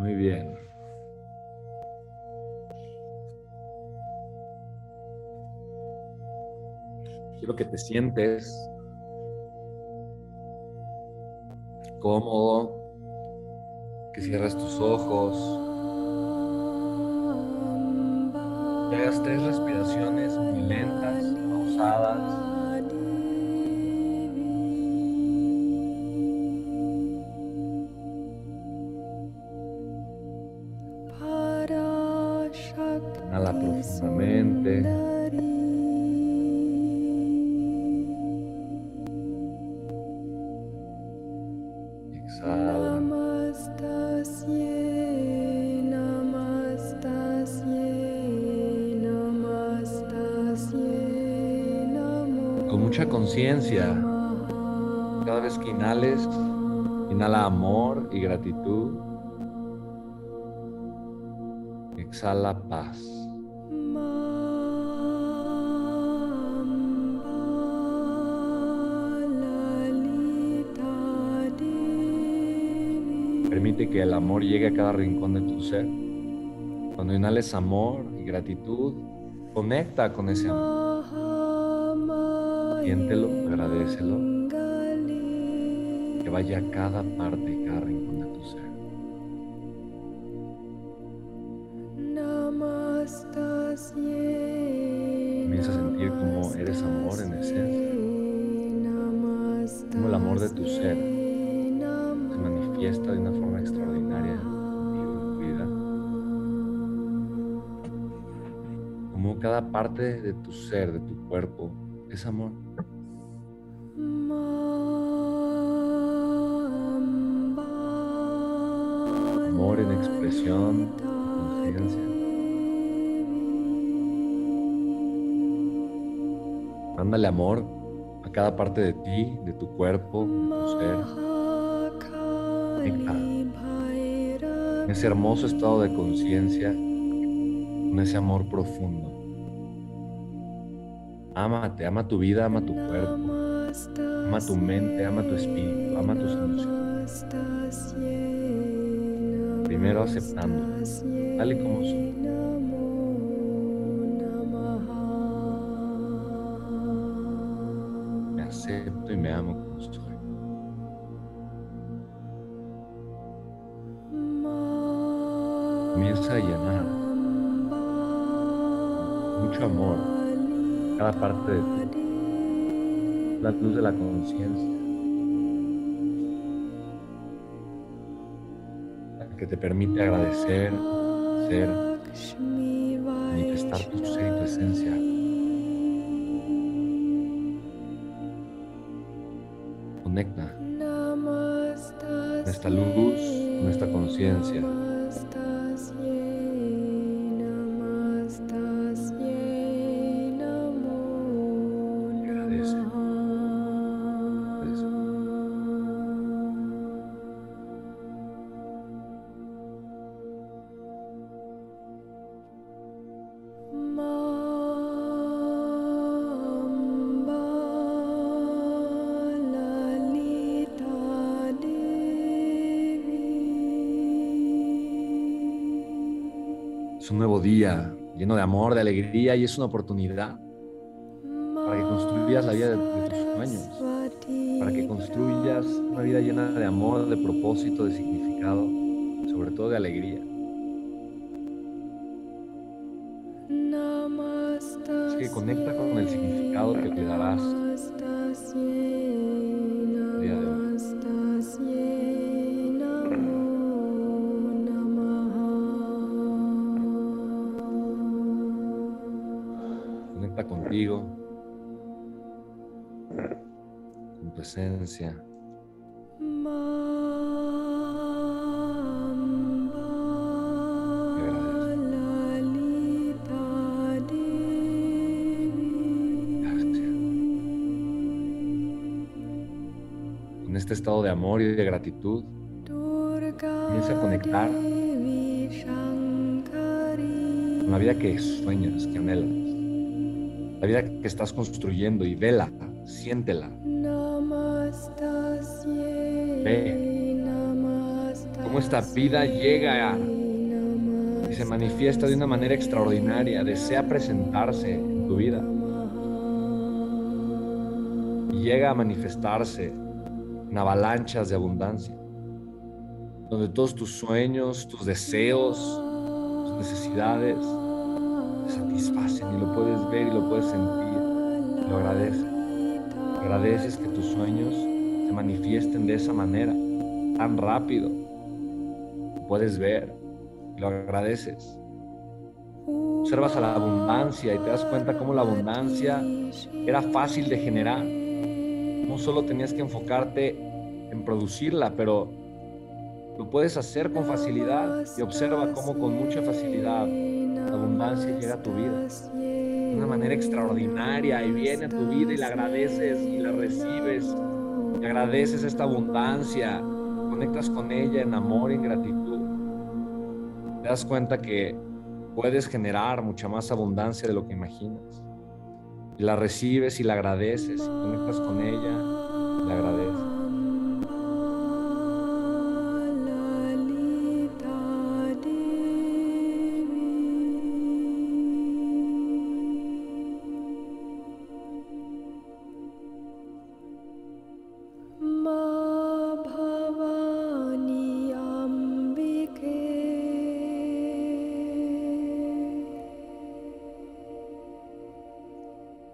Muy bien. Quiero que te sientes cómodo, que cierres tus ojos, que hagas tres respiraciones muy lentas, pausadas. Profundamente. Exhala. Con mucha conciencia, cada vez que inhales, inhala amor y gratitud. Exhala paz. Permite que el amor llegue a cada rincón de tu ser. Cuando inhales amor y gratitud, conecta con ese amor. Siéntelo, agradecelo. Que vaya a cada parte y cada rincón de tu ser. Comienza a sentir cómo eres amor en esencia. Como el amor de tu ser se manifiesta de una forma extraordinaria en tu vida. Como cada parte de tu ser, de tu cuerpo, es amor. Amor en expresión, conciencia. Mándale amor a cada parte de ti, de tu cuerpo, de tu ser. En ese hermoso estado de conciencia, con ese amor profundo. Ámate, ama tu vida, ama tu cuerpo, ama tu mente, ama tu espíritu, ama tus emociones. Primero aceptando, tal y como son. Me acepto y me amo Comienza a llenar mucho amor cada parte de ti. La luz de la conciencia. que te permite agradecer, ser, manifestar tu ser y tu esencia. Conecta esta luz, nuestra conciencia. Un nuevo día lleno de amor, de alegría y es una oportunidad para que construyas la vida de, de tus sueños, para que construyas una vida llena de amor, de propósito, de significado, sobre todo de alegría. Así que conecta con el significado que te darás Conecta contigo, con tu esencia. Con este estado de amor y de gratitud, comienza a conectar con la vida que sueñas, que anhelas, la vida que estás construyendo y vela, siéntela, ve cómo esta vida llega y se manifiesta de una manera extraordinaria, desea presentarse en tu vida. Y llega a manifestarse en avalanchas de abundancia, donde todos tus sueños, tus deseos, tus necesidades satisfacen y lo puedes ver y lo puedes sentir, lo agradeces. Agradeces que tus sueños se manifiesten de esa manera, tan rápido. puedes ver, lo agradeces. Observas a la abundancia y te das cuenta cómo la abundancia era fácil de generar. No solo tenías que enfocarte en producirla, pero lo puedes hacer con facilidad y observa cómo con mucha facilidad abundancia llega a tu vida de una manera extraordinaria y viene a tu vida y la agradeces y la recibes y agradeces esta abundancia, conectas con ella en amor y en gratitud. Te das cuenta que puedes generar mucha más abundancia de lo que imaginas. Y la recibes y la agradeces y conectas con ella y la agradeces.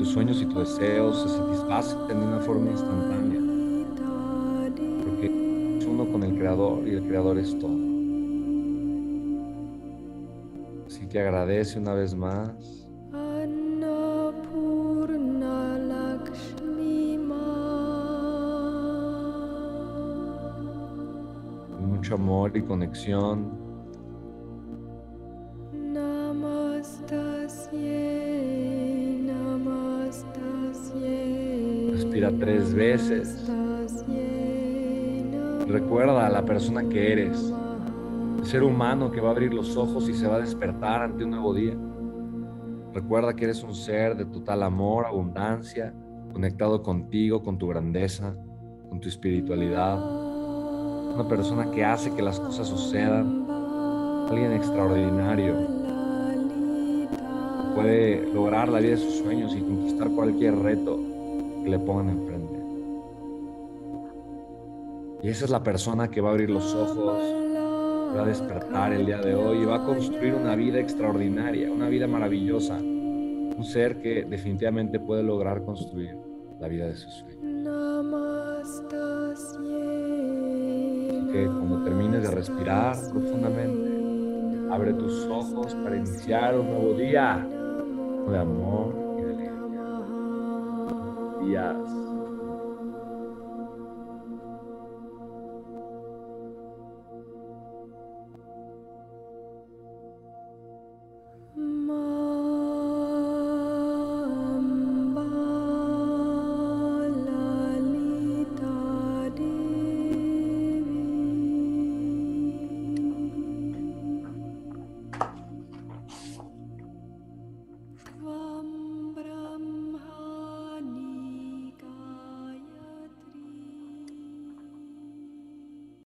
tus sueños y tus deseos se satisfacen de una forma instantánea. Porque es uno con el Creador y el Creador es todo. Así que agradece una vez más amor y conexión. Tres veces. Recuerda a la persona que eres, ser humano que va a abrir los ojos y se va a despertar ante un nuevo día. Recuerda que eres un ser de total amor, abundancia, conectado contigo, con tu grandeza, con tu espiritualidad una persona que hace que las cosas sucedan, alguien extraordinario, puede lograr la vida de sus sueños y conquistar cualquier reto le pongan enfrente. Y esa es la persona que va a abrir los ojos, va a despertar el día de hoy y va a construir una vida extraordinaria, una vida maravillosa, un ser que definitivamente puede lograr construir la vida de sus sueños. que cuando termines de respirar profundamente, abre tus ojos para iniciar un nuevo día de amor Yes.